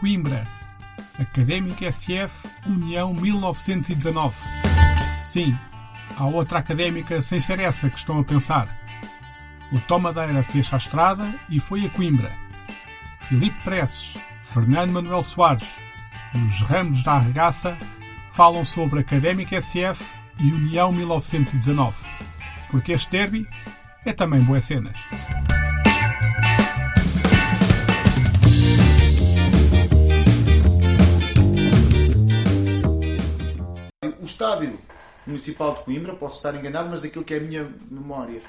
Coimbra. Académica SF União 1919. Sim, há outra académica sem ser essa que estão a pensar. O Tomadeira fez a estrada e foi a Coimbra. Filipe Presses, Fernando Manuel Soares e os Ramos da Arregaça falam sobre Académica SF e União 1919. Porque este derby é também boas cenas. Estádio municipal de Coimbra, posso estar enganado, mas daquilo que é a minha memória,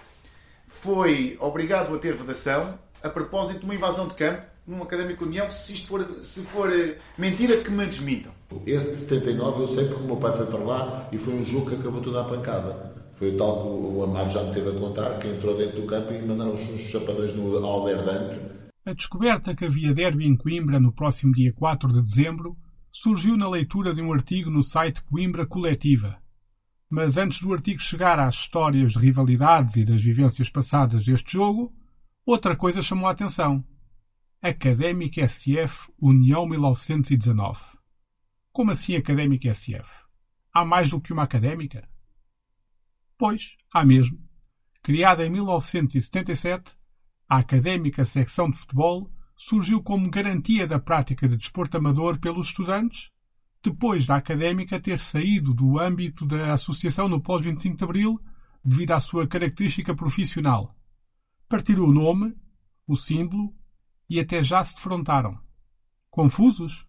foi obrigado a ter vedação a propósito de uma invasão de campo num Académico União, se isto for, se for eh, mentira, que me desmintam. Esse de 79 eu sei porque o meu pai foi para lá e foi um jogo que acabou tudo à pancada. Foi o tal que o Amaro já me teve a contar, que entrou dentro do campo e mandaram uns chapadões no Alberdante. A descoberta que havia derby em Coimbra no próximo dia 4 de dezembro surgiu na leitura de um artigo no site Coimbra Coletiva. Mas antes do artigo chegar às histórias de rivalidades e das vivências passadas deste jogo, outra coisa chamou a atenção. Académica SF União 1919. Como assim Académica SF? Há mais do que uma académica? Pois, há mesmo. Criada em 1977, a Académica Secção de Futebol surgiu como garantia da prática de desporto amador pelos estudantes, depois da Académica ter saído do âmbito da associação no pós-25 de Abril devido à sua característica profissional. Partilhou o nome, o símbolo e até já se defrontaram. Confusos?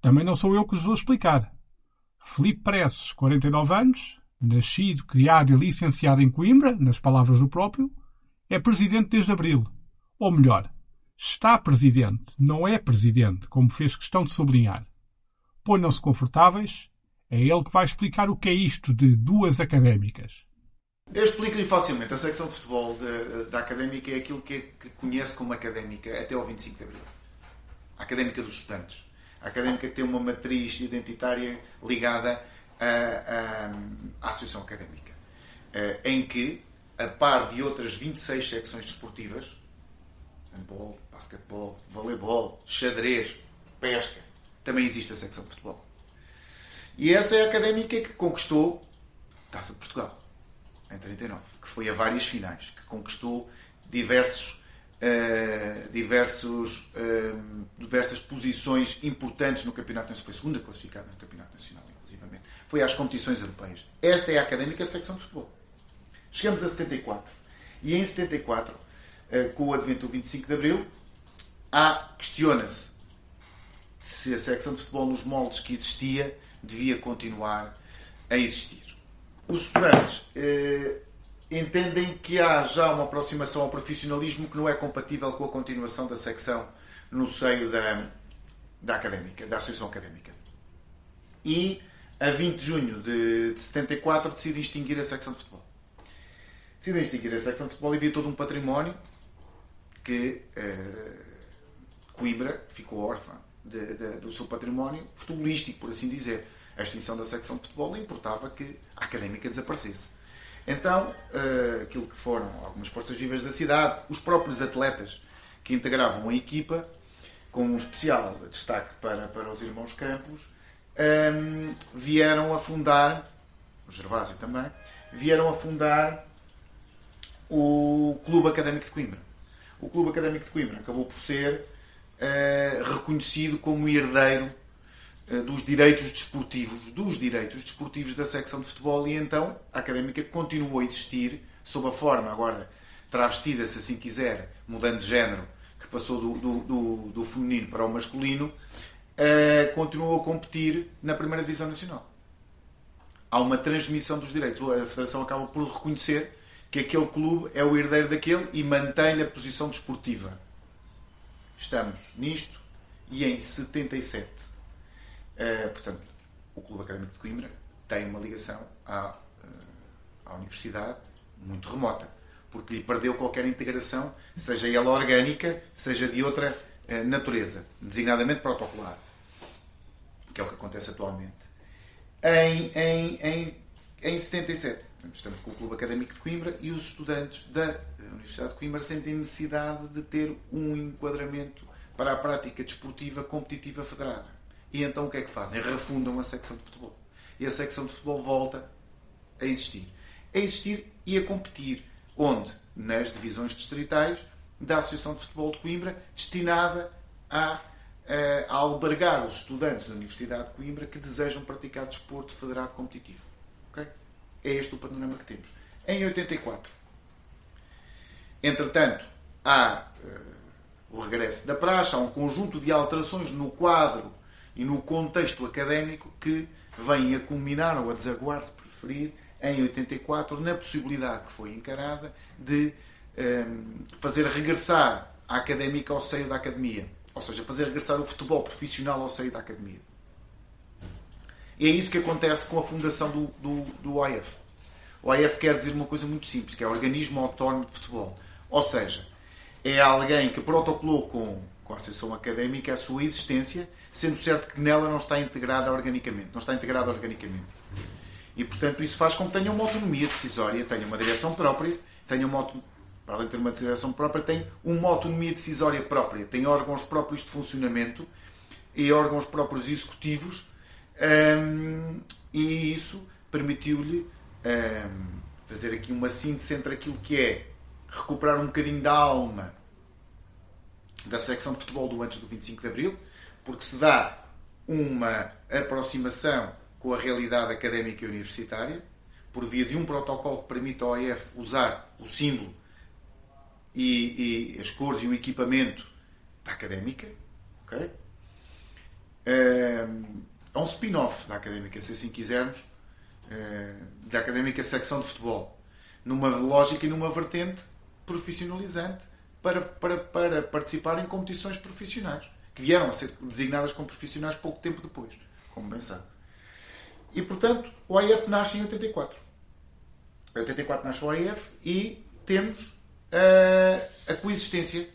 Também não sou eu que os vou explicar. Felipe Presses, 49 anos, nascido, criado e licenciado em Coimbra, nas palavras do próprio, é presidente desde abril. Ou melhor, está presidente, não é presidente, como fez questão de sublinhar. Ponham-se confortáveis, é ele que vai explicar o que é isto de duas académicas. Eu explico-lhe facilmente. A secção de futebol da Académica é aquilo que, é, que conhece como Académica até ao 25 de Abril. A Académica dos Estudantes. A Académica tem uma matriz identitária ligada à, à Associação Académica. Eh, em que, a par de outras 26 secções desportivas, handball, basquetebol, voleibol, xadrez, pesca, também existe a secção de futebol. E essa é a Académica que conquistou a Taça de Portugal em 39, que foi a várias finais, que conquistou diversos, uh, diversos, uh, diversas posições importantes no Campeonato Nacional. Foi segunda classificada no Campeonato Nacional, inclusivamente. Foi às competições europeias. Esta é a académica secção de futebol. Chegamos a 74. E em 74, uh, eh, com o advento do 25 de Abril, há, questiona-se se a secção de futebol nos moldes que existia devia continuar a existir os estudantes eh, entendem que há já uma aproximação ao profissionalismo que não é compatível com a continuação da secção no seio da, da académica, da associação académica. E a 20 de junho de, de 74 decidem extinguir a secção de futebol. Decidem extinguir a secção de futebol e havia todo um património que eh, Coimbra ficou órfã de, de, do seu património futebolístico, por assim dizer a extinção da secção de futebol importava que a académica desaparecesse. Então, uh, aquilo que foram algumas forças vivas da cidade, os próprios atletas que integravam a equipa, com um especial destaque para, para os irmãos Campos, um, ehm, vieram a fundar, o Gervásio também, vieram a fundar o Clube Académico de Coimbra. O Clube Académico de Coimbra acabou por ser reconhecido como herdeiro eh, dos direitos desportivos, dos direitos desportivos da secção de futebol e então a Académica continuou a existir sob a forma agora travestida, se assim quiser, mudando de género, que passou do, do, do, do feminino para o masculino, uh, continuou a competir na primeira divisão nacional. Há uma transmissão dos direitos. A Federação acaba por reconhecer que aquele clube é o herdeiro daquele e mantém a posição desportiva. Estamos nisto e em 77 Uh, portanto, o Clube Académico de Coimbra tem uma ligação à, uh, à universidade muito remota, porque lhe perdeu qualquer integração, seja ela orgânica, seja de outra uh, natureza, designadamente protocolar, que é o que acontece atualmente. Em, em, em, em 77, estamos com o Clube Académico de Coimbra e os estudantes da Universidade de Coimbra sentem necessidade de ter um enquadramento para a prática desportiva competitiva federada. E então o que é que fazem? Refundam a secção de futebol. E a secção de futebol volta a existir. A existir e a competir. Onde? Nas divisões distritais da Associação de Futebol de Coimbra, destinada a, a albergar os estudantes da Universidade de Coimbra que desejam praticar desporto federado competitivo. Okay? É este o panorama que temos. Em 84. Entretanto, há uh, o regresso da praxe, há um conjunto de alterações no quadro e no contexto académico que vêm a culminar ou a desaguar, se preferir, em 84, na possibilidade que foi encarada de um, fazer regressar a académica ao seio da academia. Ou seja, fazer regressar o futebol profissional ao seio da academia. E é isso que acontece com a fundação do, do, do OIF. O OIF quer dizer uma coisa muito simples, que é Organismo Autónomo de Futebol. Ou seja, é alguém que protocolou com, com a Associação Académica a sua existência, sendo certo que nela não está integrada organicamente. Não está integrada organicamente. E, portanto, isso faz com que tenha uma autonomia decisória, tenha uma direção própria, tenha uma para além de ter uma direção própria, tem uma autonomia decisória própria, tem órgãos próprios de funcionamento e órgãos próprios executivos, um, e isso permitiu-lhe um, fazer aqui uma síntese entre aquilo que é recuperar um bocadinho da alma da secção de futebol do antes do 25 de Abril, porque se dá uma aproximação com a realidade académica e universitária, por via de um protocolo que permite ao OEF usar o símbolo e, e as cores e o equipamento da académica. ok? É, é um spin-off da académica, se assim quisermos, é, da académica secção de futebol, numa lógica e numa vertente profissionalizante para, para, para participar em competições profissionais, que vieram a ser designadas como profissionais pouco tempo depois, como bem sabe. E portanto, o AIF nasce em 84. Em 84 nasce o AIF e temos a, a coexistência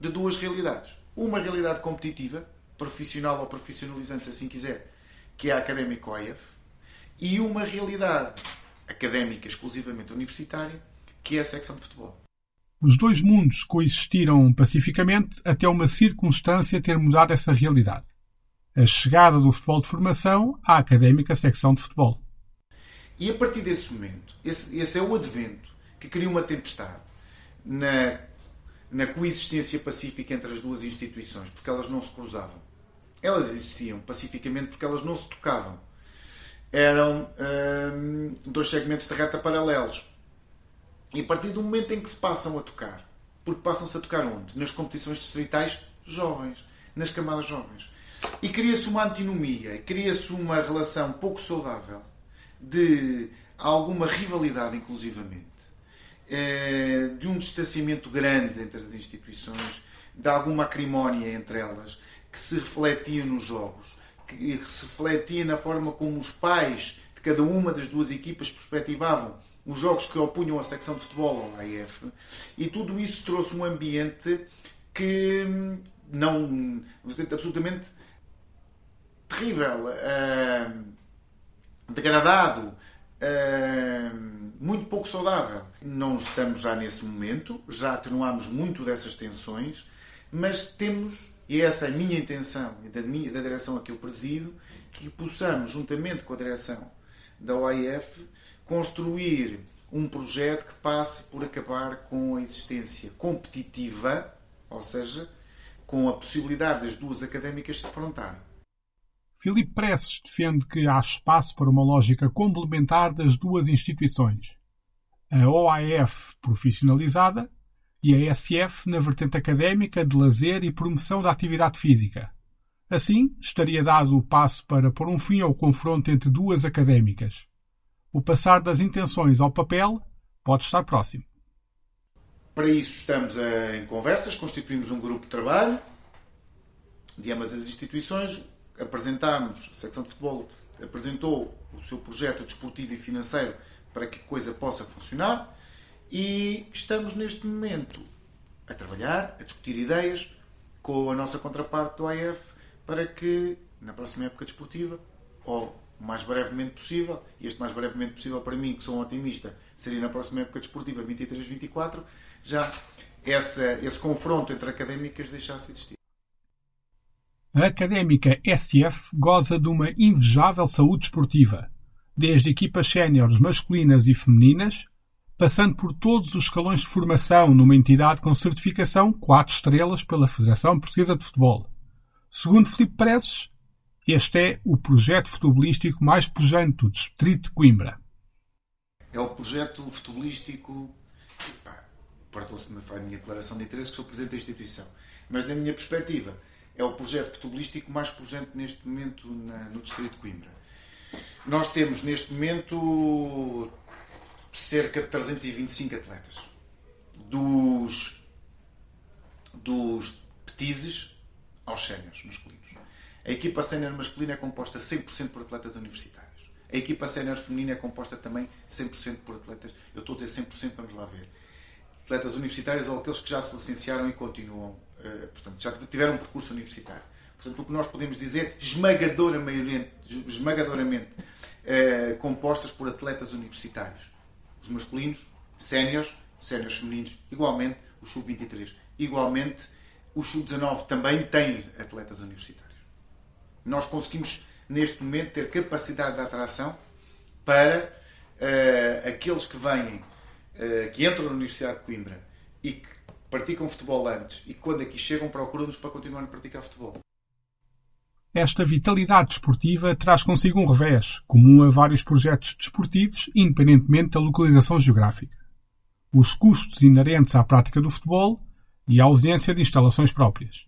de duas realidades. Uma realidade competitiva, profissional ou profissionalizante, se assim quiser, que é a académica OIF, e uma realidade académica exclusivamente universitária, que é a secção de futebol. Os dois mundos coexistiram pacificamente até uma circunstância ter mudado essa realidade. A chegada do futebol de formação à académica secção de futebol. E a partir desse momento, esse, esse é o advento que cria uma tempestade na, na coexistência pacífica entre as duas instituições, porque elas não se cruzavam. Elas existiam pacificamente porque elas não se tocavam. Eram hum, dois segmentos de reta paralelos. E a partir do momento em que se passam a tocar, porque passam-se a tocar onde? Nas competições distritais jovens, nas camadas jovens. E cria-se uma antinomia, cria-se uma relação pouco saudável de alguma rivalidade, inclusivamente, eh, de um distanciamento grande entre as instituições, de alguma acrimónia entre elas, que se refletia nos jogos, que se refletia na forma como os pais de cada uma das duas equipas perspectivavam os jogos que opunham a secção de futebol ao AF, e tudo isso trouxe um ambiente que não absolutamente terrível, uh, degradado, uh, muito pouco saudável. Não estamos já nesse momento, já atenuamos muito dessas tensões, mas temos, e essa é a minha intenção e da, minha, da direção a que eu presido, que possamos, juntamente com a direção da OIF, construir um projeto que passe por acabar com a existência competitiva, ou seja, com a possibilidade das duas académicas se defrontarem. Filipe Presses defende que há espaço para uma lógica complementar das duas instituições, a OAF profissionalizada e a SF na vertente académica de lazer e promoção da atividade física. Assim, estaria dado o passo para pôr um fim ao confronto entre duas académicas. O passar das intenções ao papel pode estar próximo. Para isso estamos em conversas, constituímos um grupo de trabalho de ambas as instituições apresentámos, a secção de futebol apresentou o seu projeto desportivo e financeiro para que a coisa possa funcionar e estamos neste momento a trabalhar, a discutir ideias com a nossa contraparte do AF para que na próxima época desportiva, ou o mais brevemente possível, e este mais brevemente possível para mim, que sou um otimista, seria na próxima época desportiva 23-24, já essa, esse confronto entre académicas deixasse de existir. A Académica SF goza de uma invejável saúde esportiva, desde equipas séniores masculinas e femininas, passando por todos os escalões de formação numa entidade com certificação 4 estrelas pela Federação Portuguesa de Futebol. Segundo Filipe Prezes, este é o projeto futebolístico mais pujante do Distrito de Coimbra. É o projeto futebolístico. Perdoa-se-me a minha declaração de interesse, que sou presidente da instituição. Mas, na minha perspectiva, é o projeto futebolístico mais pujante neste momento na, no Distrito de Coimbra. Nós temos neste momento cerca de 325 atletas. Dos, dos petizes aos séniores masculinos. A equipa sénior masculina é composta 100% por atletas universitários. A equipa sénior feminina é composta também 100% por atletas. Eu estou a dizer 100%, vamos lá ver. Atletas universitários ou aqueles que já se licenciaram e continuam eh, portanto, já tiveram um percurso universitário. Portanto, o que nós podemos dizer, esmagadora maioria, esmagadoramente uh, compostas por atletas universitários. Os masculinos, séniores, séniores femininos, igualmente o sub-23. Igualmente, o sub-19 também tem atletas universitários. Nós conseguimos, neste momento, ter capacidade de atração para uh, aqueles que vêm, uh, que entram na Universidade de Coimbra e que praticam futebol antes e quando aqui chegam procuram-nos para continuar a praticar futebol. Esta vitalidade desportiva traz consigo um revés, comum a vários projetos desportivos, independentemente da localização geográfica. Os custos inerentes à prática do futebol e a ausência de instalações próprias.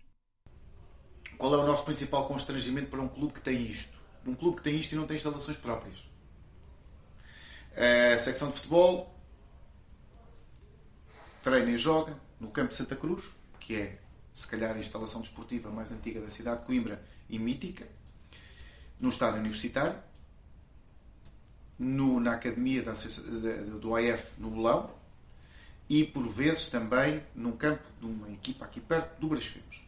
Qual é o nosso principal constrangimento para um clube que tem isto? Um clube que tem isto e não tem instalações próprias. A secção de futebol treina e joga, no campo de Santa Cruz, que é se calhar a instalação desportiva mais antiga da cidade de Coimbra e mítica, no estádio universitário, no, na academia da, do AF no Bolão e por vezes também num campo de uma equipa aqui perto do Brasfemes.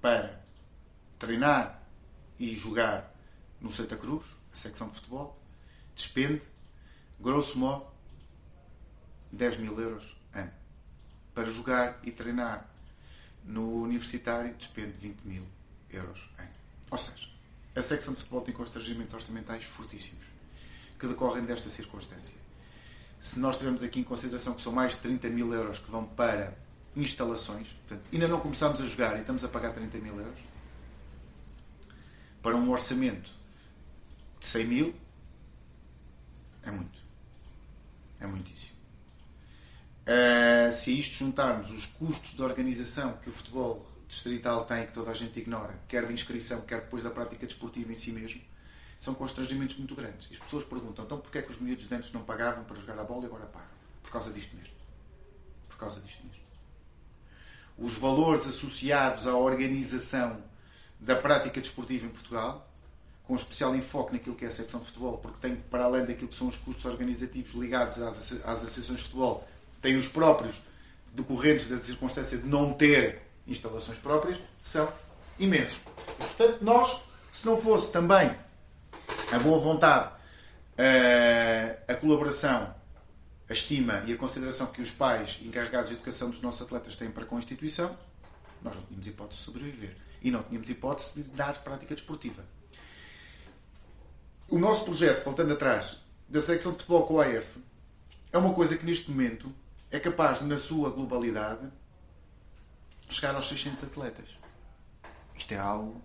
Para treinar e jogar no Santa Cruz, a secção de futebol, despende, grosso modo, 10 mil euros ano. Para jogar e treinar no universitário, despende 20 mil euros ano. Ou seja, a secção de futebol tem constrangimentos orçamentais fortíssimos que decorrem desta circunstância. Se nós tivermos aqui em consideração que são mais de 30 mil euros que vão para instalações, portanto, ainda não começamos a jogar e estamos a pagar 30 mil euros, para um orçamento de 100 mil, é muito. É muitíssimo. Uh, se isto juntarmos os custos de organização que o futebol distrital tem, que toda a gente ignora, quer de inscrição, quer depois da prática desportiva em si mesmo, são constrangimentos muito grandes. E as pessoas perguntam, então porquê é que os miúdos de antes não pagavam para jogar a bola e agora pagam? Por causa disto mesmo. Por causa disto mesmo. Os valores associados à organização da prática desportiva em Portugal, com especial enfoque naquilo que é a secção de futebol, porque tem, para além daquilo que são os custos organizativos ligados às, às associações de futebol, têm os próprios decorrentes da circunstância de não ter instalações próprias, são imensos. E, portanto, nós, se não fosse também a boa vontade, a, a colaboração, a estima e a consideração que os pais encarregados de educação dos nossos atletas têm para com a instituição, nós não tínhamos hipótese de sobreviver. E não tínhamos hipótese de dar prática desportiva. O nosso projeto, voltando atrás, da secção de futebol com o AF, é uma coisa que neste momento é capaz, na sua globalidade, chegar aos 600 atletas. Isto é algo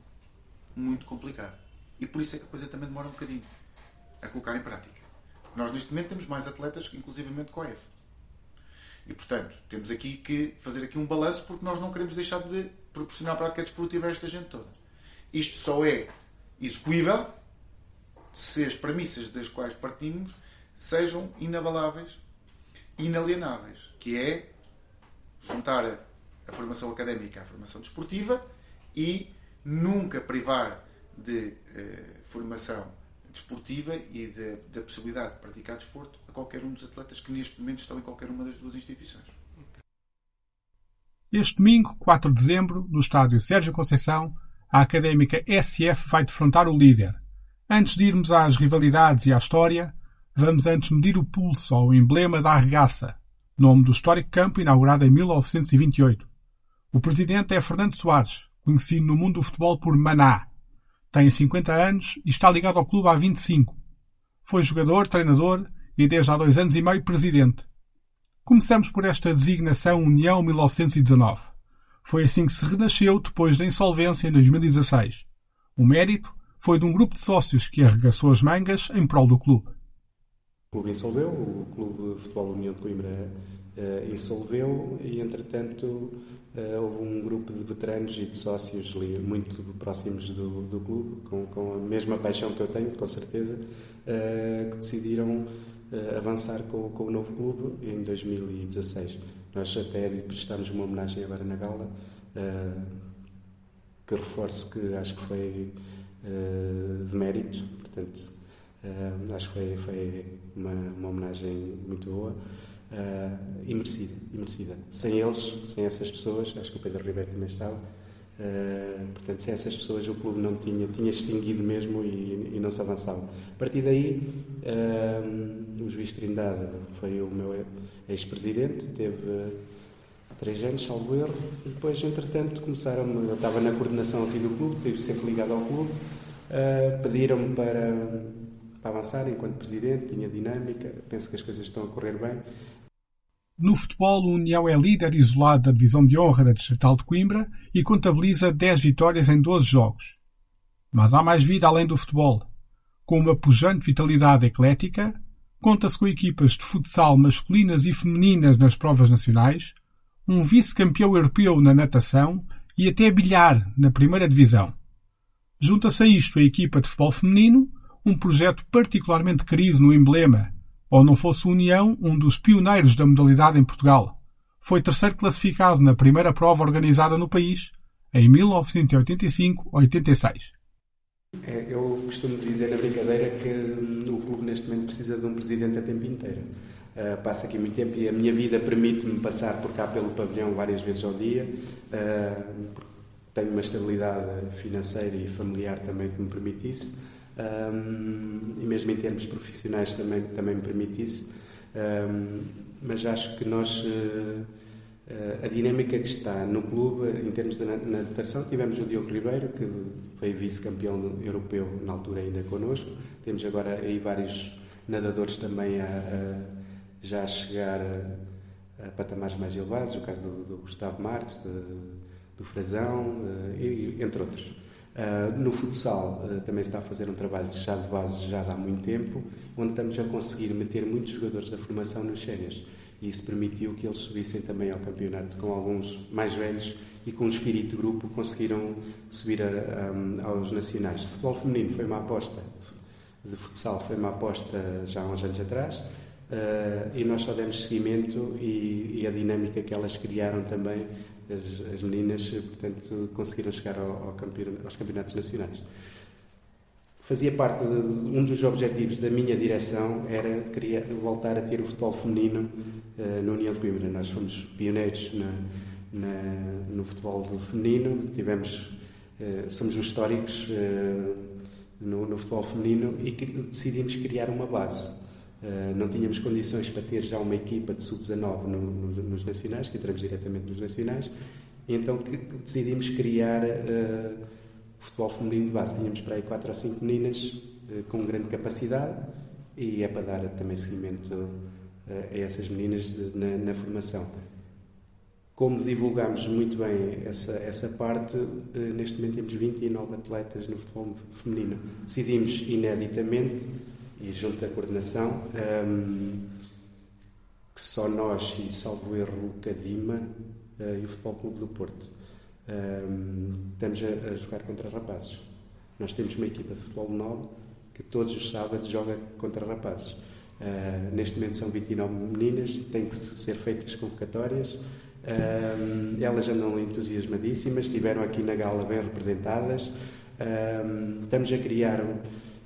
muito complicado. E por isso é que a coisa também demora um bocadinho a colocar em prática. Nós, neste momento, temos mais atletas, inclusivamente com a EF. E, portanto, temos aqui que fazer aqui um balanço porque nós não queremos deixar de proporcionar prática desportiva a esta gente toda. Isto só é execuível se as premissas das quais partimos sejam inabaláveis inalienáveis, que é juntar a formação académica à formação desportiva e nunca privar de eh, formação desportiva e da possibilidade de praticar desporto a qualquer um dos atletas que neste momento estão em qualquer uma das duas instituições. Este domingo, 4 de dezembro, no estádio Sérgio Conceição, a académica SF vai defrontar o líder. Antes de irmos às rivalidades e à história, Vamos antes medir o pulso ao emblema da arregaça, nome do histórico campo inaugurado em 1928. O presidente é Fernando Soares, conhecido no mundo do futebol por Maná. Tem 50 anos e está ligado ao clube há 25. Foi jogador, treinador e desde há dois anos e meio presidente. Começamos por esta designação União 1919. Foi assim que se renasceu depois da insolvência em 2016. O mérito foi de um grupo de sócios que arregaçou as mangas em prol do clube. O clube insolveu, o Clube Futebol União de Coimbra uh, insolveu e, entretanto, uh, houve um grupo de veteranos e de sócios muito próximos do, do clube, com, com, a mesma paixão que eu tenho, com certeza, uh, que decidiram avançar com, com, o novo clube em 2016. Nós até lhe prestámos uma homenagem agora na gala, que reforço que acho que foi de mérito, portanto acho que foi, foi uma, uma homenagem muito boa uh, e merecida. Sem eles, sem essas pessoas, acho que o Pedro Ribeiro também estava, uh, portanto, sem essas pessoas o clube não tinha, tinha extinguido mesmo e, e não se avançava. A partir daí, o juiz Trindade foi o meu ex-presidente, teve três anos, salvo erro, e depois, entretanto, começaram eu estava na coordenação aqui do clube, estive sempre ligado ao clube, pediram-me para para avançar enquanto presidente, tinha dinâmica, penso que as coisas estão a correr bem. No futebol, o União é líder isolado da divisão de honra da Distrital de Coimbra e contabiliza 10 vitórias em 12 jogos. Mas há mais vida além do futebol. Com uma pujante vitalidade eclética, conta-se com equipas de futsal masculinas e femininas nas provas nacionais, um vice-campeão europeu na natação e até bilhar na primeira divisão. Junta-se a isto a equipa de futebol feminino, um projeto particularmente querido no emblema, ou não fosse União um dos pioneiros da modalidade em Portugal. Foi terceiro classificado na primeira prova organizada no país, em 1985-86. É, eu costumo dizer na brincadeira que o clube neste momento precisa de um presidente a tempo inteiro. Uh, passa aqui muito tempo e a minha vida permite-me passar por cá pelo pavilhão várias vezes ao dia. Uh, tenho uma estabilidade financeira e familiar também que me permite isso um, e mesmo em termos profissionais também, também me permite isso. Um, mas acho que nós, uh, a dinâmica que está no clube, em termos de natação, tivemos o Diogo Ribeiro, que foi vice-campeão europeu na altura ainda connosco. Temos agora aí vários nadadores também a, a já chegar a, a, patamares mais elevados, o caso do, do Gustavo Marques, do Frazão, uh, e, entre outros. Uh, no futsal uh, também se está a fazer um trabalho já de base já há muito tempo, onde estamos a conseguir meter muitos jogadores da formação nos séniores. E isso permitiu que eles subissem também ao campeonato com alguns mais velhos e com um espírito de grupo conseguiram subir a, a, aos nacionais. O futebol feminino foi uma aposta, de futsal foi uma aposta já há uns anos atrás, uh, e nós só demos seguimento e, e a dinâmica que elas criaram também as, as meninas, portanto, conseguiram chegar ao, ao aos campeonatos nacionais. Fazia parte de, um dos objetivos da minha direção era queria voltar a ter o futebol feminino uh, na União de Coimbra. Nós fomos pioneiros na, na, no futebol feminino, tivemos, uh, somos os históricos uh, no, no, futebol feminino e decidimos criar uma base. Uh, não tínhamos condições para ter já uma equipa de sub-19 no, nos, nos, nacionais, que entramos diretamente nos nacionais, então que, decidimos criar uh, futebol feminino de base. Tínhamos para aí 4 ou 5 meninas uh, com grande capacidade e é para dar também seguimento a essas meninas de, na, na, formação. Como divulgamos muito bem essa, essa parte, neste momento temos 29 atletas no futebol feminino. Decidimos ineditamente e junto da coordenação, um, que só nós e salvo erro Cadima uh, e o Futebol Clube do Porto um, estamos a, a, jogar contra rapazes. Nós temos uma equipa de futebol novo que todos os sábados joga contra rapazes. Uh, neste momento são 29 meninas, têm que ser feitas convocatórias. Um, elas andam entusiasmadíssimas, estiveram aqui na gala bem representadas. Um, estamos a criar,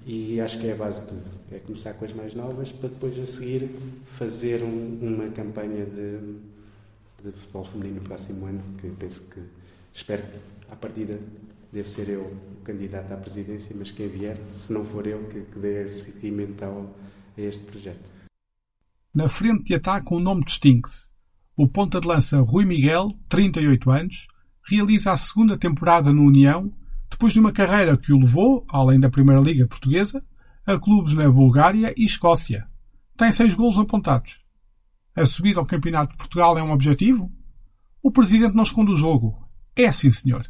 e acho que é a base de tudo, é começar com as mais novas para depois a seguir fazer um, uma campanha de, de futebol feminino no próximo ano, que penso que, espero à partida deve ser eu o candidato à presidência, mas quem vier, se não for eu, que, que dê seguimento ao, a este projeto. Na frente de ataque um nome distingue-se. O ponta de lança Rui Miguel, 38 anos, realiza a segunda temporada no União, depois de uma carreira que o levou, além da Primeira Liga Portuguesa, a clubes na Bulgária e Escócia. Tem seis golos apontados. A subida ao Campeonato de Portugal é um objetivo? O Presidente não esconde o jogo. É sim, senhor.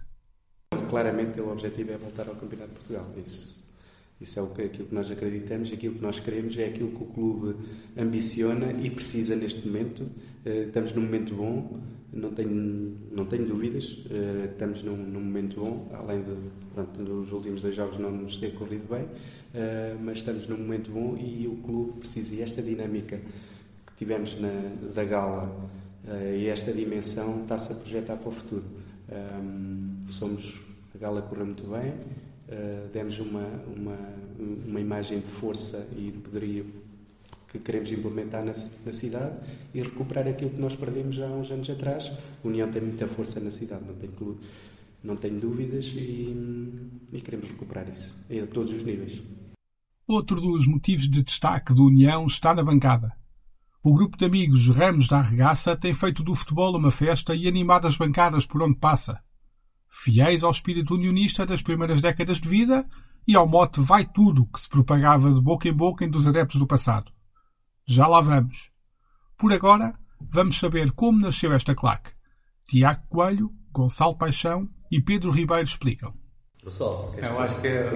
Claramente o objetivo é voltar ao Campeonato de Portugal. Isso, isso é o que, aquilo que nós acreditamos, aquilo que nós queremos, é aquilo que o clube ambiciona e precisa neste momento. Eh, estamos num momento bom, não tenho, não tenho dúvidas, eh, estamos num, num momento bom, além de, pronto, nos últimos dois jogos não nos ter corrido bem, eh, mas estamos num momento bom e o clube precisa. E esta dinâmica que tivemos na, da gala e esta dimensão está-se a projetar para o futuro. Somos, a gala correu muito bem, uh, demos uma, uma, uma imagem de força e de poderio que queremos implementar na, na, cidade e recuperar aquilo que nós perdemos há uns anos atrás. A União tem muita força na cidade, não tenho, não tenho dúvidas e, e queremos recuperar isso a todos os níveis. Outro dos motivos de destaque da União está na bancada. O grupo de amigos Ramos da Arregaça tem feito do futebol uma festa e animado as bancadas por onde passa. Fiéis ao espírito unionista das primeiras décadas de vida e ao mote vai tudo que se propagava de boca em boca entre os adeptos do passado. Já lá vamos. Por agora, vamos saber como nasceu esta claque. Tiago Coelho, Gonçalo Paixão e Pedro Ribeiro explicam. Pessoal, eu acho que é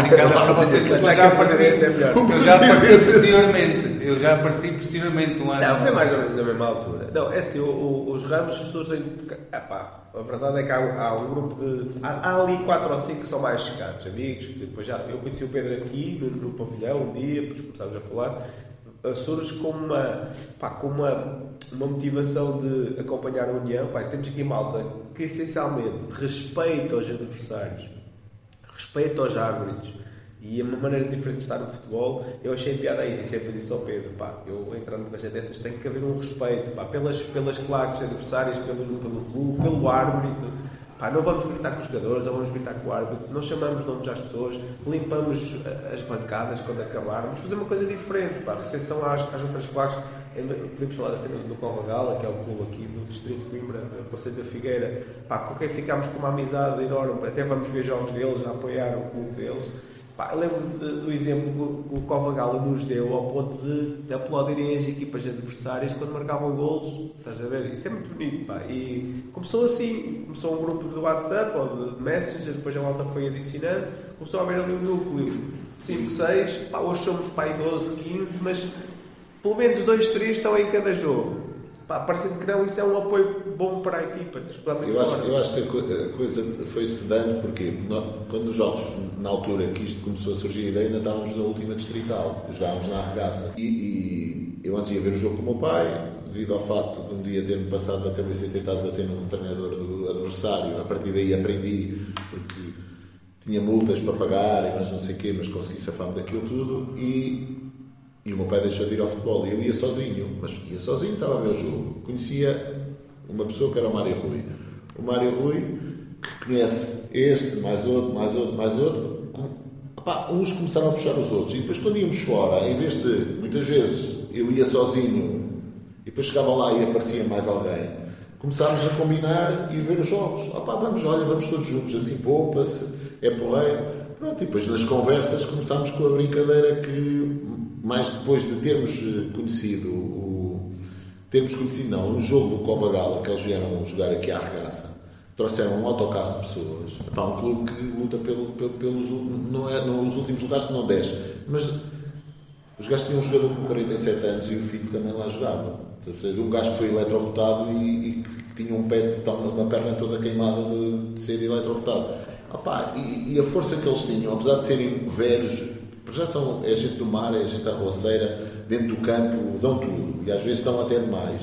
indicado para vocês que eu já apareci, eu já apareci posteriormente. Eu já apareci posteriormente um ano. Não, foi mais ou menos na mesma altura. Não, é assim, o, o, os ramos surgem. Epá, a verdade é que há, há um grupo de. Há, há, ali quatro ou cinco que são mais chegados, amigos. Que depois já, eu conheci o Pedro aqui no, no pavilhão um dia, depois começámos a falar. Eh, surge com uma, pá, com uma, uma motivação de acompanhar a União. Pá, temos aqui malta que essencialmente respeita os adversários respeito aos árbitros e uma maneira diferente de estar no futebol, eu achei piada a isso e sempre disse ao Pedro, pá, eu entrando numa coisa dessas tem que haver um respeito, pá, pelas, pelas claques adversárias, pelo, pelo clube, pelo árbitro, pá, não vamos gritar com os jogadores, não vamos gritar com o árbitro, não chamamos nomes às pessoas, limpamos as bancadas quando acabarmos, fazer uma coisa diferente, pá, recepção às, às outras claques, podemos falar da cena do Convagala, que é o clube aqui do Distrito de Coimbra, Conselho da Figueira, pá, com quem ficámos com uma amizade enorme, até vamos ver jogos deles, a apoiar o clube deles. Pá, lembro do exemplo que o Covagala nos deu ao ponto de aplaudirem as equipas adversárias quando marcavam golos. Estás a ver? Isso é muito bonito. Pá. E começou assim: começou um grupo de WhatsApp ou de Messenger, depois a volta foi adicionando, começou a haver ali um núcleo 5, 6, pá, hoje somos pá, 12, 15, mas pelo menos dois, três estão em cada jogo. Pá, parecendo que não, isso é um apoio bom para a equipa. Eu acho, eu acho que a coisa foi-se dando porque quando os jogos, na altura que isto começou a surgir a ideia, ainda estávamos na última distrital, jogávamos na arregaça. E, e, eu antes ia ver o jogo com o meu pai, devido ao facto de um dia ter-me passado na cabeça e tentado bater num treinador do adversário. A partir daí aprendi, porque tinha multas para pagar e mais não sei o quê, mas consegui safar-me daquilo tudo. E e o meu pai deixou de ir ao futebol e eu ia sozinho, mas ia sozinho, estava a ver o jogo. Conhecia uma pessoa que era o Mário Rui. O Mário Rui, que conhece este, mais outro, mais outro, mais outro. Uns começaram a puxar os outros. E depois, quando íamos fora, em vez de, muitas vezes, eu ia sozinho e depois chegava lá e aparecia mais alguém, começámos a combinar e ver os jogos. Epá, vamos, olha, vamos todos juntos, assim poupa-se, é porreiro. Pronto, e depois nas conversas começámos com a brincadeira que mais depois de termos eh, conhecido o, termos conhecido não, um jogo do Cova Gala que eles vieram jogar aqui à regaça trouxeram um autocarro de pessoas para um clube que luta pelo, pelo, pelos não é nos últimos lugares não desce. Mas os gajos tinham um jogador com 47 anos e o filho também lá jogava. Um gajo que foi eletrocutado e, e que tinha um pé, uma perna toda queimada de, de ser eletrocutado. E, e, a força que eles tinham, apesar de serem velhos, já são, é gente do mar, é gente arroceira, dentro do campo, dão tudo. E às vezes dão até demais.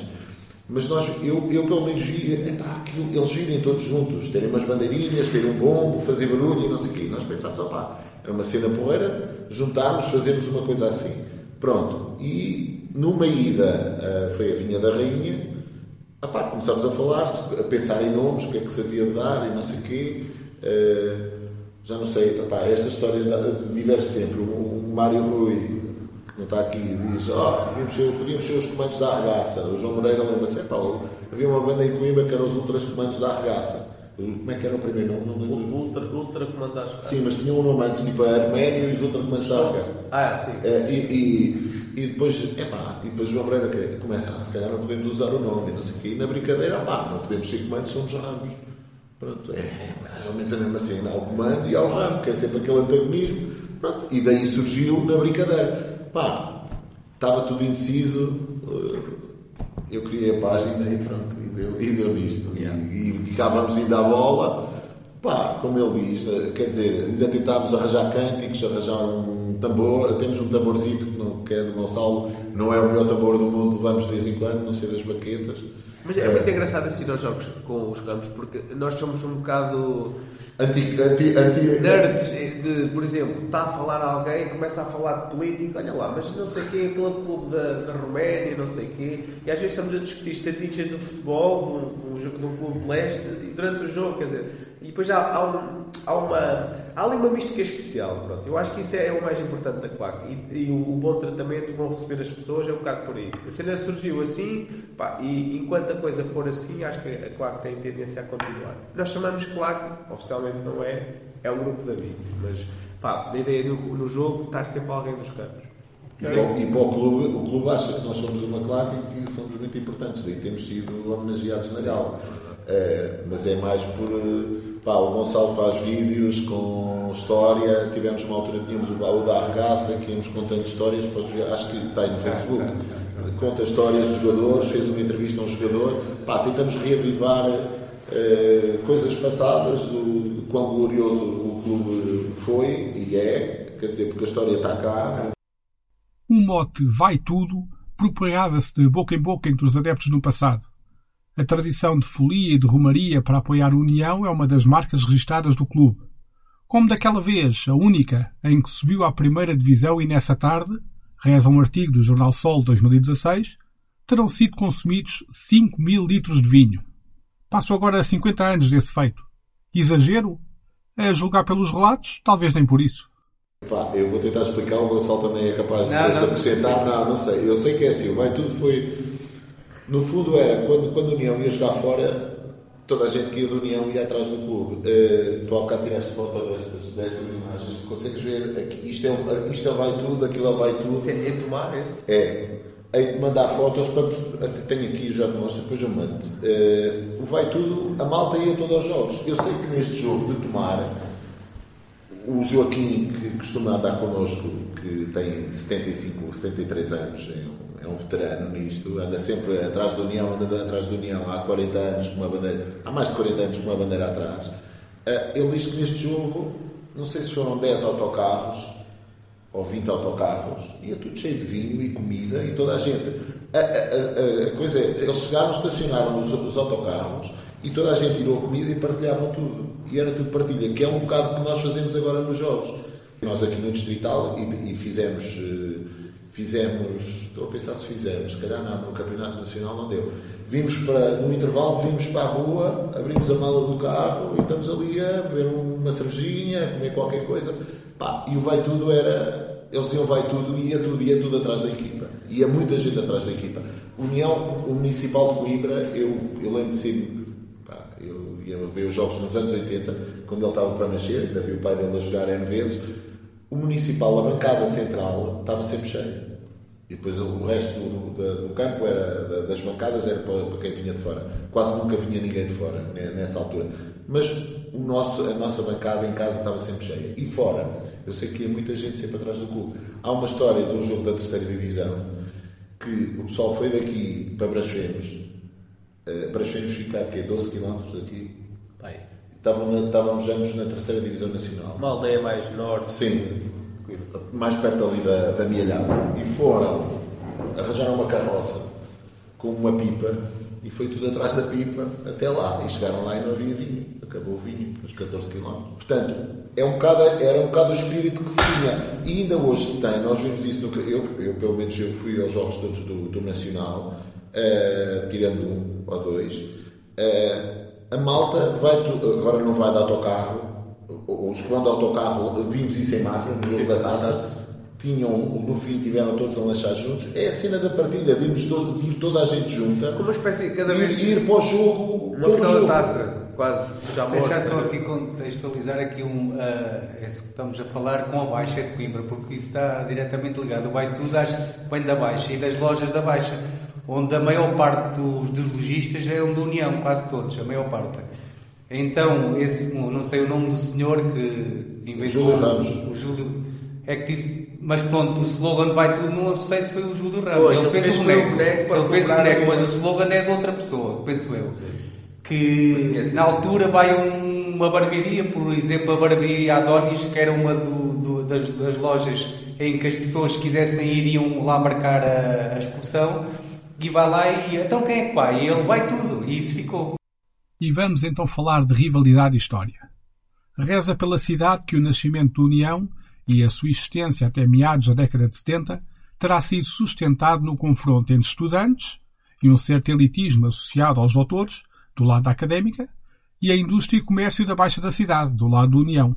Mas nós, eu, eu pelo menos vi, epá, aquilo, eles virem todos juntos, terem umas bandeirinhas, terem um bombo, fazer barulho e não sei o quê. Nós pensámos, opá, era uma cena porreira, juntarmos, fazermos uma coisa assim. Pronto. E numa ida, uh, foi a Vinha da Rainha, opá, começámos a falar, a pensar em nomes, o que é que de dar e não sei o quê. Já não sei, esta história diverge sempre. O, Mário Rui, que não está aqui, diz: oh, podíamos ser, podíamos ser os comandos da arregaça. O João Moreira lembra-se: havia uma banda em Coimbra que eram os ultras comandos da arregaça. Como é que era o primeiro nome? Não lembro. Ultra, ultra comandos Sim, mas tinham um nome antes, tipo Arménio e os ultra comandos da arregaça. Ah, sim. É, e, e, e, depois, epá, e depois o João Moreira começa: ah, se calhar não podemos usar o nome, não sei o quê. E na brincadeira, pá, não podemos ser comandos, somos ramos. Pronto, é mais ou menos a mesma cena. Há o comando e há o ramo, que é sempre aquele antagonismo. Pronto, e daí surgiu na brincadeira. Pá, estava tudo indeciso. Eh, eu criei a página e pronto, e deu, e deu nisto. Yeah. E, e cá vamos ainda à bola. Pá, como ele diz, eh, quer dizer, ainda tentámos arranjar cânticos, arranjar um tambor. Temos um tamborzito que, não, que é de Gonçalo, não é o melhor tambor do mundo, vamos de vez em quando, não sei das baquetas. Mas é muito engraçado assistir aos jogos com os campos, porque nós somos um bocado. Anti, anti, anti... Nerds, de, por exemplo, está a falar alguém, começa a falar de política, olha lá, mas não sei quê, aquele clube da, da Roménia, não sei quê, e às vezes estamos a discutir estatísticas do futebol, de um, clube de leste, durante o jogo, quer dizer, e depois há, há, um, há, uma, há ali uma mística especial. Pronto. Eu acho que isso é o mais importante da claque. E, e o, o, bom tratamento, o bom receber as pessoas é um bocado por aí. A cena surgiu assim, pá, e enquanto a coisa for assim, acho que a claque tem tendência a continuar. Nós chamamos claque, oficialmente não é, é um grupo de amigos. Mas pá, a ideia no, no jogo de estar sempre alguém dos campos. E para, e para, o clube, o clube acha que nós somos uma claque e que somos muito importantes, daí temos sido homenageados na gala. É, mas é mais por. Pá, o Gonçalo faz vídeos com história. Tivemos uma altura, tínhamos o baú da arregaça, que íamos contando histórias. Podes ver, acho que está aí no Facebook. Conta histórias de jogadores, fez uma entrevista a um jogador. Pá, tentamos reavivar é, coisas passadas do, do quão glorioso o clube foi e é. Quer dizer, porque a história está cá. O mote vai tudo propagava-se de boca em boca entre os adeptos no passado a tradição de folia e de romaria para apoiar a União é uma das marcas registadas do clube. Como daquela vez, a única em que subiu à primeira divisão e nessa tarde, reza um artigo do Jornal Sol 2016, terão sido consumidos 5 mil litros de vinho. Passo agora 50 anos desse feito. Exagero? A julgar pelos relatos, talvez nem por isso. Pá, eu vou tentar explicar, o Gonçalo também é capaz de, não, não. acrescentar. Não, não sei. Eu sei que é assim, vai tudo foi no fundo era, quando, quando a União ia jogar fora, toda a gente que ia da União ia atrás do clube. Uh, tu há bocado tiraste foto destas, destas imagens, tu consegues ver, aqui, isto, é, isto é vai tudo, aquilo é vai tudo. É de tomar esse? É. Hei de mandar fotos para. Tenho aqui, já te mostro, depois eu mando. Uh, o vai tudo, a malta ia todos aos jogos. Eu sei que neste jogo de tomar, o Joaquim, que costuma andar connosco, que tem 75, 73 anos, é um é um veterano nisto, anda sempre atrás da União, anda atrás da União há 40 anos com uma bandeira, há mais de 40 anos com uma bandeira atrás. Eh, ele diz que neste jogo, não sei se foram 10 autocarros ou 20 autocarros, ia tudo cheio de vinho e comida e toda a gente. A, a, a, a coisa é, eles chegaram, estacionaram os, os autocarros e toda a gente tirou a comida e partilhavam tudo. E era tudo partilha, que é um bocado que nós fazemos agora nos jogos. Nós aqui no Distrital e, e fizemos eh, Fizemos, estou a pensar se fizemos, se calhar não, no Campeonato Nacional não deu. Vimos para, no intervalo, vimos para a rua, abrimos a mala do carro e estamos ali a beber uma cervejinha, a comer qualquer coisa. Pá, e o vai tudo era. Eles diziam vai tudo ia tudo, ia tudo atrás da equipa. Ia muita gente atrás da equipa. União, o Municipal de Coimbra, eu, eu lembro de ser. Pá, eu ia ver os jogos nos anos 80, quando ele estava para nascer, ainda vi o pai dele a jogar N vezes o municipal, a bancada central, estava sempre cheia. E depois o resto do, do, do campo era, das bancadas era para, para, quem vinha de fora. Quase nunca vinha ninguém de fora nessa altura. Mas o nosso, a nossa bancada em casa estava sempre cheia. E fora, eu sei que ia muita gente sempre atrás do clube. Há uma história de um jogo da terceira divisão que o pessoal foi daqui para Brasfenos. Uh, Brasfenos fica a quê? 12 km daqui? Estávamos, estávamos ambos na terceira divisão nacional. Uma aldeia mais norte. Sim, mais perto ali da, da Mialhada. E foram, arranjaram uma carroça com uma pipa e foi tudo atrás da pipa até lá. E chegaram lá e não havia vinho. Acabou o vinho, nos 14 km. Portanto, é um bocado, era um bocado o espírito que se tinha. E ainda hoje se tem. Nós vimos isso no. Eu, eu pelo menos, eu fui aos jogos todos do, do Nacional, uh, tirando um ou dois. Uh, a malta vai, agora não vai de autocarro, os que vão de autocarro, vimos isso em Mafra, no jogo da taça, tinham, no fim tiveram todos a lanchar juntos, é a cena da partida, de, irmos todo, de ir toda a gente junta. Como uma espécie de cada ir, vez. ir para o jogo. Uma final da taça, quase. Já. Deixar só aqui contextualizar aqui um, uh, que estamos a falar com a Baixa de Coimbra, porque isso está diretamente ligado. Vai tudo às, vem da Baixa e das lojas da Baixa, onde a maior parte dos, dos lojistas é um da União, quase todos, a maior parte. Então, esse, não sei o nome do senhor que inventou. Júlio Ramos. O Júlio. É que disse, mas pronto, o slogan vai tudo, não sei se foi o Júlio Ramos. Pois, ele, fez, fez o boneco, ele fez o boneco, mas o slogan é de outra pessoa, penso eu. Que na altura vai um- uma barbearia, por exemplo, a barbearia Adonis, que era uma do- do- das, das lojas em que as pessoas que quisessem ir iam lá marcar a, a excursão, e vai lá e então quem é que vai? E ele vai tudo, e isso ficou. E vamos então falar de rivalidade e história. Reza pela cidade que o nascimento da União e a sua existência até meados da década de 70 terá sido sustentado no confronto entre estudantes e um certo elitismo associado aos doutores, do lado da académica, e a indústria e comércio da Baixa da cidade, do lado da União.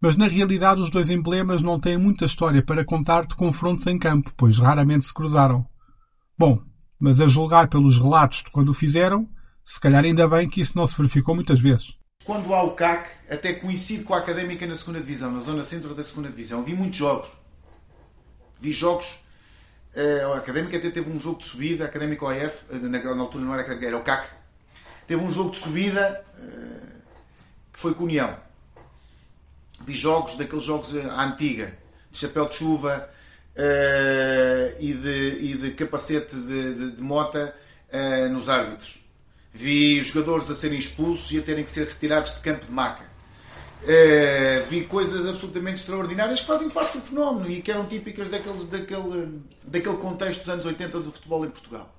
Mas na realidade os dois emblemas não têm muita história para contar de confrontos em campo, pois raramente se cruzaram. Bom, mas a julgar pelos relatos de quando o fizeram, se calhar ainda bem que isso não se verificou muitas vezes. Quando há o CAC, até coincide com a Académica na segunda Divisão, na zona centro da segunda Divisão. Vi muitos jogos. Vi jogos. eh, a Académica até teve um jogo de subida, a Académica OF, eh, na, altura não era a Académica, era o CAC. Teve um jogo de subida eh, que foi com União. Vi jogos, daqueles jogos à antiga, de chapéu de chuva eh, e, de, e de capacete de, de, de mota eh, nos árbitros. Vi jogadores a serem expulsos e a terem que ser retirados de campo de maca. Eh, vi coisas absolutamente extraordinárias que fazem parte do fenómeno e que eram típicas daqueles, daquele, daquele contexto dos anos 80 do futebol em Portugal.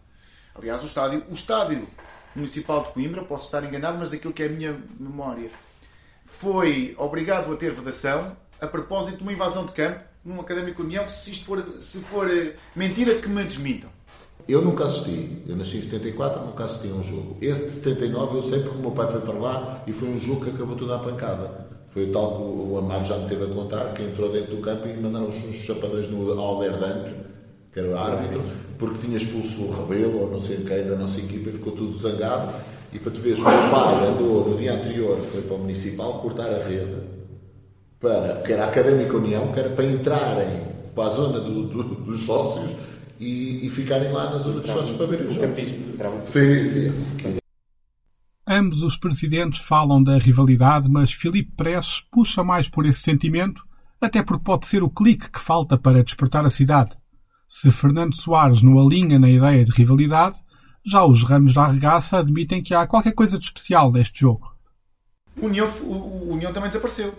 Aliás, o estádio, o estádio municipal de Coimbra, posso estar enganado, mas daquilo que é a minha memória, foi obrigado a ter vedação a propósito de uma invasão de campo num Académico União. Se isto for, se for eh, mentira, que me desmintam. Eu nunca assisti. Eu nasci em 74, nunca assisti a um jogo. Esse de 79 eu sei porque o meu pai foi para lá e foi um jogo que acabou tudo à pancada. Foi o tal que o Amaro já me teve a contar, que entrou dentro do campo e mandaram uns chapadões no Alder Dante, que era o árbitro, porque tinha expulso o Rebelo ou não sei quem da nossa equipa e ficou tudo zangado. E para te veres, o meu pai andou no dia anterior, foi para o Municipal cortar a rede, para, que era a Académica União, que era para entrarem para a zona do- do- dos sócios e, e ficarem lá na zona dos sócios para verem o O jogo. campismo. entravam- Sim, sim. Ambos os presidentes falam da rivalidade, mas Filipe Presses puxa mais por esse sentimento, até porque pode ser o clique que falta para despertar a cidade. Se Fernando Soares não alinha na ideia de rivalidade, já os ramos da arregaça admitem que há qualquer coisa de especial neste jogo. O União, o, o União também desapareceu.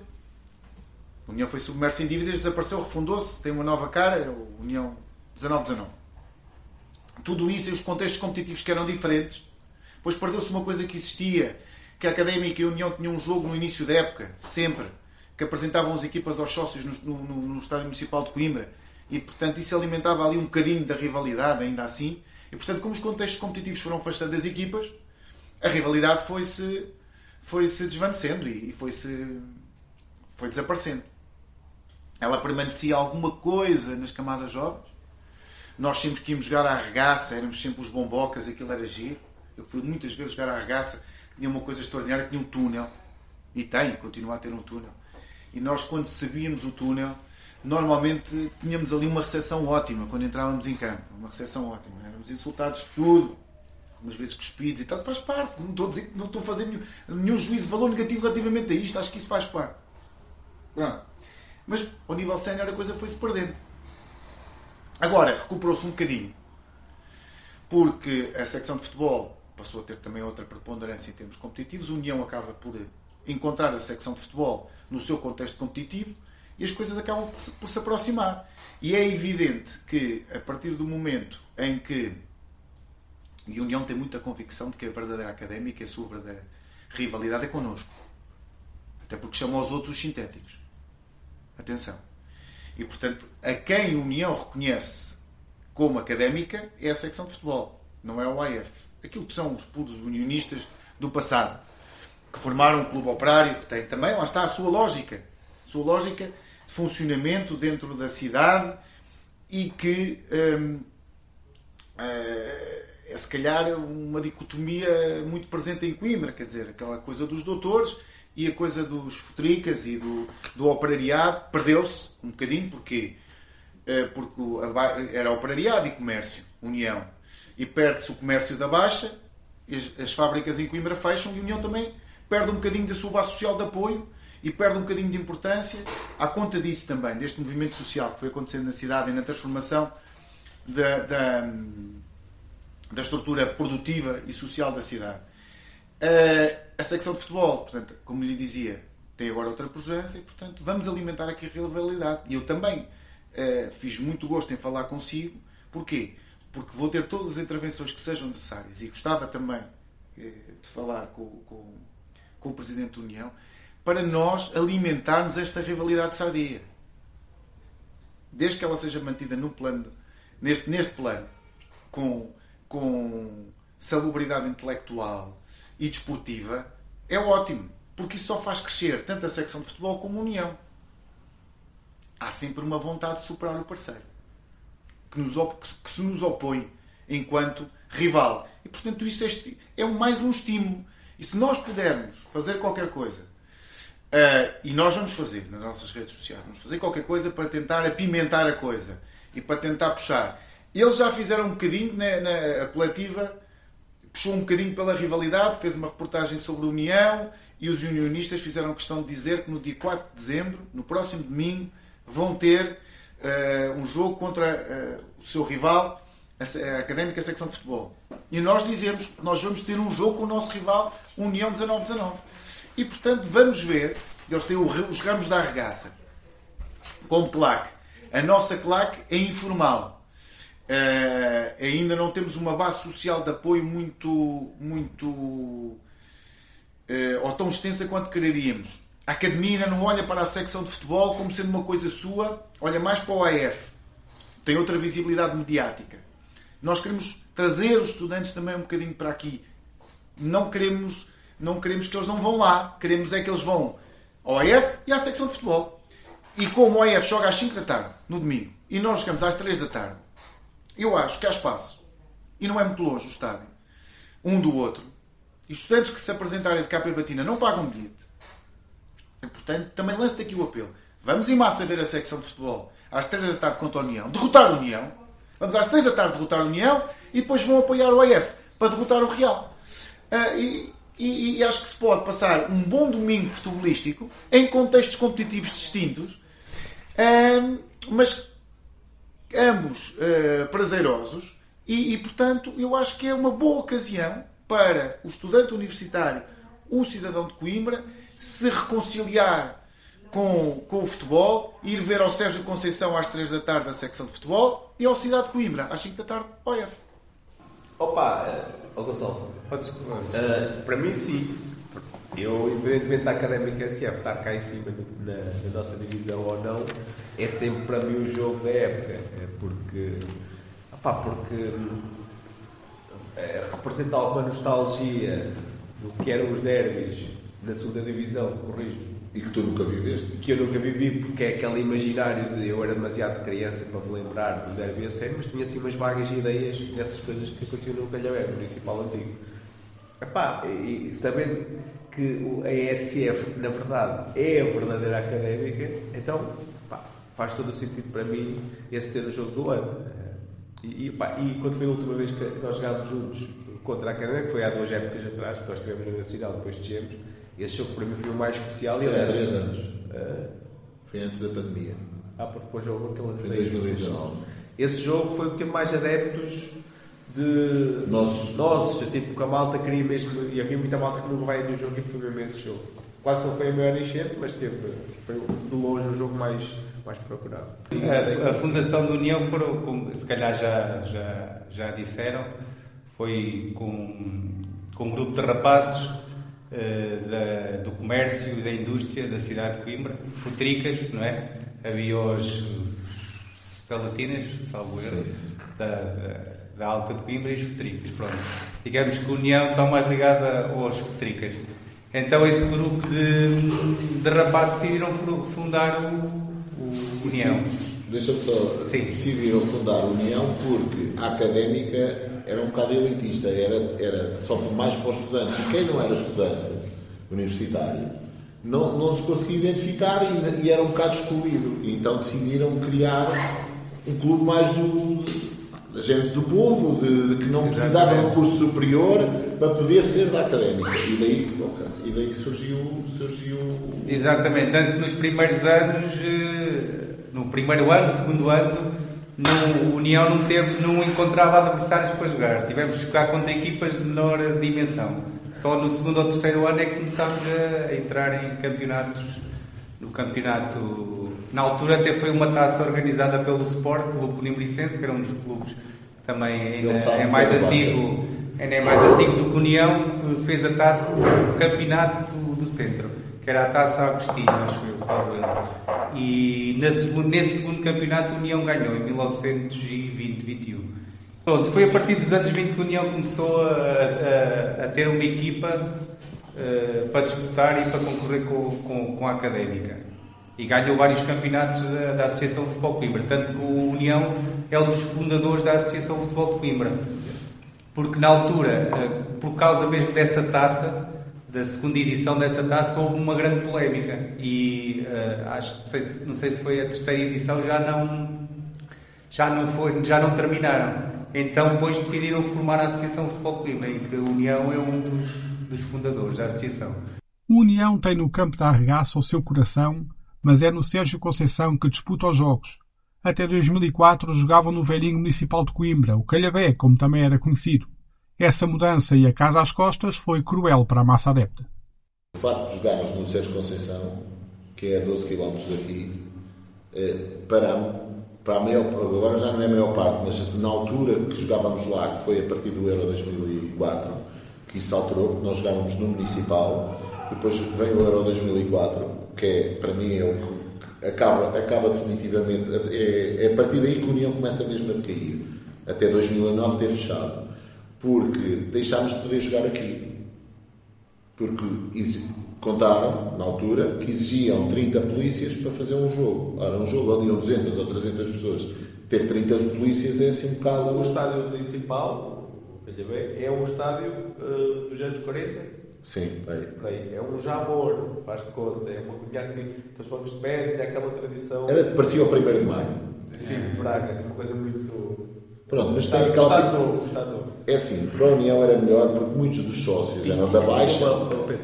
O União foi submerso em dívidas, desapareceu, refundou-se, tem uma nova cara, o União 19-19. Tudo isso e os contextos competitivos que eram diferentes. Depois perdeu-se uma coisa que existia, que a Académica e a União tinham um jogo no início da época, sempre, que apresentavam as equipas aos sócios no, no- no Estádio Municipal de Coimbra. E, portanto, isso alimentava ali um bocadinho da rivalidade, ainda assim. E, portanto, como os contextos competitivos foram afastando as equipas, a rivalidade foi-se foi-se desvanecendo e, e foi-se foi desaparecendo. Ela permanecia alguma coisa nas camadas jovens. Nós sempre que íamos jogar à arregaça, éramos sempre os bombocas, aquilo era giro. Eu fui muitas vezes jogar à arregaça, tinha uma coisa extraordinária, tinha um túnel. E tem, continua a ter um túnel. E nós, quando sabíamos o túnel, normalmente tínhamos ali uma recepção ótima quando entrávamos em campo. Uma recepção ótima. Éramos insultados de tudo umas vezes cuspidos e tal, faz parte. Não estou a, não estou a fazer nenhum, nenhum juízo de valor negativo relativamente a isto, acho que isso faz parte. Pronto. Mas ao nível sénior a coisa foi-se perdendo. Agora, recuperou-se um bocadinho. Porque a secção de futebol passou a ter também outra preponderância em termos competitivos. A União acaba por encontrar a secção de futebol no seu contexto competitivo e as coisas acabam por se, aproximar. E é evidente que, a partir do momento em que e a União tem muita convicção de que a verdadeira académica, a sua verdadeira rivalidade é connosco. Até porque chamam aos outros os sintéticos. Atenção. E portanto, a quem a União reconhece como académica é a secção de futebol, não é o AF. Aquilo que são os puros unionistas do passado, que formaram um clube operário, que tem também, lá está a sua lógica. A sua lógica de funcionamento dentro da cidade e que hum, é, é se calhar uma dicotomia muito presente em Coimbra, quer dizer, aquela coisa dos doutores e a coisa dos futricas e do, do operariado perdeu-se um bocadinho, porquê? É, porque era operariado e comércio, união. E perde-se o comércio da Baixa, as, as, fábricas em Coimbra fecham e a União também perde um bocadinho da sua base social de apoio e perde um bocadinho de importância à conta disso também, deste movimento social que foi acontecendo na cidade e na transformação da, da, da estrutura produtiva e social da cidade. A secção de futebol, portanto, como lhe dizia, tem agora outra pujança e, portanto, vamos alimentar aqui a rivalidade. E eu também uh, fiz muito gosto em falar consigo. Porquê? Porque vou ter todas as intervenções que sejam necessárias e gostava também uh, de falar com, com, com, o Presidente da União para nós alimentarmos esta rivalidade sadia. Desde que ela seja mantida no plano, neste, neste plano, com, com salubridade intelectual, e desportiva, é ótimo, porque isso só faz crescer tanto a secção de futebol como a União. Há sempre uma vontade de superar o parceiro, que, nos, que se nos opõe enquanto rival. E, portanto, isso é, é mais um estímulo. E se nós pudermos fazer qualquer coisa, uh, e nós vamos fazer nas nossas redes sociais, vamos fazer qualquer coisa para tentar apimentar a coisa e para tentar puxar. Eles já fizeram um bocadinho na, na coletiva puxou um bocadinho pela rivalidade, fez uma reportagem sobre a União e os unionistas fizeram questão de dizer que no dia 4 de dezembro, no próximo domingo, vão ter uh, um jogo contra uh, o seu rival, a, a Académica Secção de Futebol. E nós dizemos nós vamos ter um jogo com o nosso rival, União 19-19. E portanto vamos ver, eles têm os ramos da arregaça como claque. A nossa claque é informal Uh, ainda não temos uma base social de apoio muito, muito uh, ou tão extensa quanto quereríamos. A academia não olha para a secção de futebol como sendo uma coisa sua, olha mais para o AF. Tem outra visibilidade mediática. Nós queremos trazer os estudantes também um bocadinho para aqui. Não queremos, não queremos que eles não vão lá. Queremos é que eles vão ao AF e à secção de futebol. E como o AF joga às 5 da tarde, no domingo, e nós chegamos às 3 da tarde, eu acho que há espaço, e não é muito longe o estádio, um do outro, e estudantes que se apresentarem de capa e batina não pagam bilhete. E, portanto, também lance aqui o apelo. Vamos em massa ver a secção de futebol às 3 da tarde contra a União, derrotar a União. Vamos às 3 da tarde derrotar a União e depois vão apoiar o AF para derrotar o Real. Uh, e, e, e, acho que se pode passar um bom domingo futebolístico em contextos competitivos distintos, uh, mas ambos uh, prazerosos, e, e, portanto eu acho que é uma boa ocasião para o estudante universitário, o cidadão de Coimbra, se reconciliar com, com o futebol, ir ver ao Sérgio Conceição às 3 da tarde a secção de futebol e ao Cidade de Coimbra às 5 da tarde ao IF. Opa, uh, Gonçalo, uh, para mim sim. Eu, independentemente da Académica SF estar cá em cima na, na, nossa divisão ou não, é sempre para mim o jogo da época. É porque, opá, porque é, representa alguma nostalgia do que eram os derbys na segunda divisão, corrijo. E que tu nunca viveste? Que eu nunca vivi, porque é aquele imaginário de eu era demasiado criança para me lembrar do derby a sério, mas tinha assim umas vagas ideias dessas coisas que aconteciam no Calhaué, municipal antigo. Epá, e, e sabendo que a ESF, na verdade, é a verdadeira académica, então pá, faz todo o sentido para mim esse ser o jogo do ano. E, e, pá, e quando foi a última vez que nós jogámos juntos contra a Académica, que foi há duas épocas atrás, que nós estivemos na Nacional, depois descemos, esse jogo para mim foi o mais especial. Foi há três anos. Uh, foi antes da pandemia. Ah, porque depois aquele de 2019. Esse jogo foi o que mais adeptos de nossos, nossos tipo que a malta queria mesmo, e havia muita malta que não vai no jogo e foi mesmo esse jogo. Claro que não foi a maior enchente, mas teve, foi de longe o jogo mais, mais procurado. A, a Fundação da União foram, como se calhar já, já, já disseram, foi com, com um grupo de rapazes uh, da, do comércio e da indústria da cidade de Coimbra, futricas, não é? Havia os, os salatinas, salvo erro, da, da da Alta de Coimbra e os Futricas. Pronto. Digamos que a União está mais ligada aos Futricas. Então esse grupo de, de rapazes decidiram fundar o, o União. Deixa-me só. Sim. Decidiram fundar a União porque a académica era um bocado elitista, era, era só mais para os estudantes. E quem não era estudante universitário não, não se conseguia identificar e, e era um bocado excluído. E então decidiram criar um clube mais do, da gente do povo, de, que não precisava de um curso superior para poder ser da académica. E daí, e daí surgiu, surgiu. Exatamente, tanto nos primeiros anos, eh, no primeiro ano, segundo ano, não, o União não, teve, não encontrava adversários para jogar. Tivemos que jogar contra equipas de menor dimensão. Só no segundo ou terceiro ano é que começámos a entrar em campeonatos. No campeonato, na altura até foi uma taça organizada pelo Sport, Clube Bonimbricense, que era um dos clubes também ainda é mais antigo, ainda é mais antigo do que União, que fez a taça do campeonato do centro, que era a taça Agostinho, acho eu, salvo eu. E nesse segundo campeonato a União ganhou, em 1920-21. Pronto, foi a partir dos anos 20 que a União começou a, a, a ter uma equipa uh, para disputar e para concorrer com, com, com, a Académica. E ganhou vários campeonatos da, da Associação de Futebol de Coimbra. Tanto que o União é um dos fundadores da Associação de Futebol de Coimbra. Porque na altura, uh, por causa mesmo dessa taça, da segunda edição dessa taça, houve uma grande polémica. E uh, acho, não sei, se, não sei se foi a terceira edição, já não, já não, foi, já não terminaram. Então, depois decidiram formar a Associação de Futebol de Coimbra, em que a União é um dos, dos fundadores da associação. O União tem no campo da arregaça o seu coração, mas é no Sérgio Conceição que disputa os jogos. Até 2004 jogavam no velhinho municipal de Coimbra, o Calhabé, como também era conhecido. Essa mudança e a casa às costas foi cruel para a massa adepta. O facto de jogarmos no Sérgio Conceição, que é a 12 km daqui, eh, para para a maior, agora já não é a maior parte, mas na altura que jogávamos lá, que foi a partir do Euro 2004, que isso alterou, porque nós jogávamos no Municipal, depois vem o Euro 2004, que é, para mim é o que acaba, acaba definitivamente, é, é a partir daí que a União começa mesmo a decair. Até 2009 ter fechado. Porque deixámos de poder jogar aqui. Porque contaram, na altura, que exigiam 30 polícias para fazer um jogo. Era um jogo onde iam 200 ou 300 pessoas. Ter 30 polícias é assim um bocado. O estádio municipal, é um estádio uh, dos anos 40. Sim, aí. É um jamor, faz de conta. É uma assim, então os bancos de pé, é aquela tradição. Era, parecia o 1 de Maio. Sim, é. Braga, é uma coisa muito. Pronto, mas tem aquela. Estado novo, estado novo. É assim, para a União era melhor porque muitos dos sócios eram da Baixa.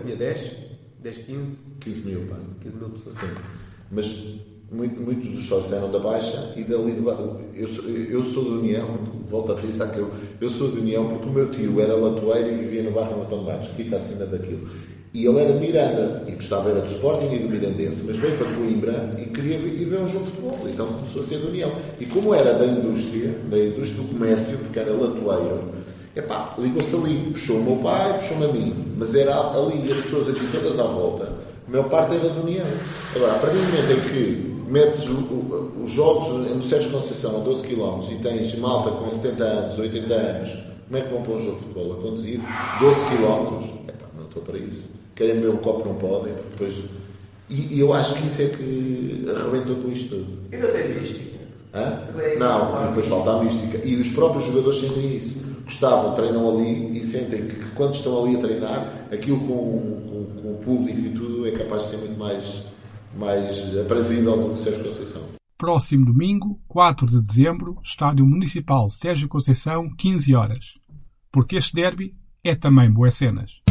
Tinha 10? 10, 15? 15 mil, pá. 15 mil pessoas. Sim. Mas muito, muitos dos sócios eram da Baixa e dali de eu, sou, eu sou de União, volto a frisar que eu, eu sou de União porque o meu tio era latoeiro e vivia no bairro Antônio Matos, que fica acima daquilo. E ele era de Miranda e gostava era do Sporting e do Mirandense, mas veio para Coimbra e queria ir ver um jogo de futebol. Então começou a ser de União. E como era da indústria, da indústria do comércio, porque era latoeiro, epá, ligou-se ali, puxou o meu pai, puxou-me a mim, mas era ali as pessoas aqui todas à volta, a maior parte era de União. Agora, a partir do momento em que metes os jogos no Sérgio Conceição a 12 km e tens malta com 70 anos, 80 anos, como é que vão para um jogo de futebol a conduzir 12 km? Epá, não estou para isso. Querem beber um copo, não podem, depois... E, e, eu acho que isso é que arrebentou com isto tudo. E não tem mística? Hã? Não, depois falta a mística. E os próprios jogadores sentem isso gostavam, treinam ali e sentem que quando estão ali a treinar, aquilo com, com, com o público e tudo é capaz de ser muito mais, mais aprazível do que Sérgio Conceição. Próximo domingo, 4 de dezembro, Estádio Municipal Sérgio Conceição, 15 horas. Porque este derby é também boas cenas.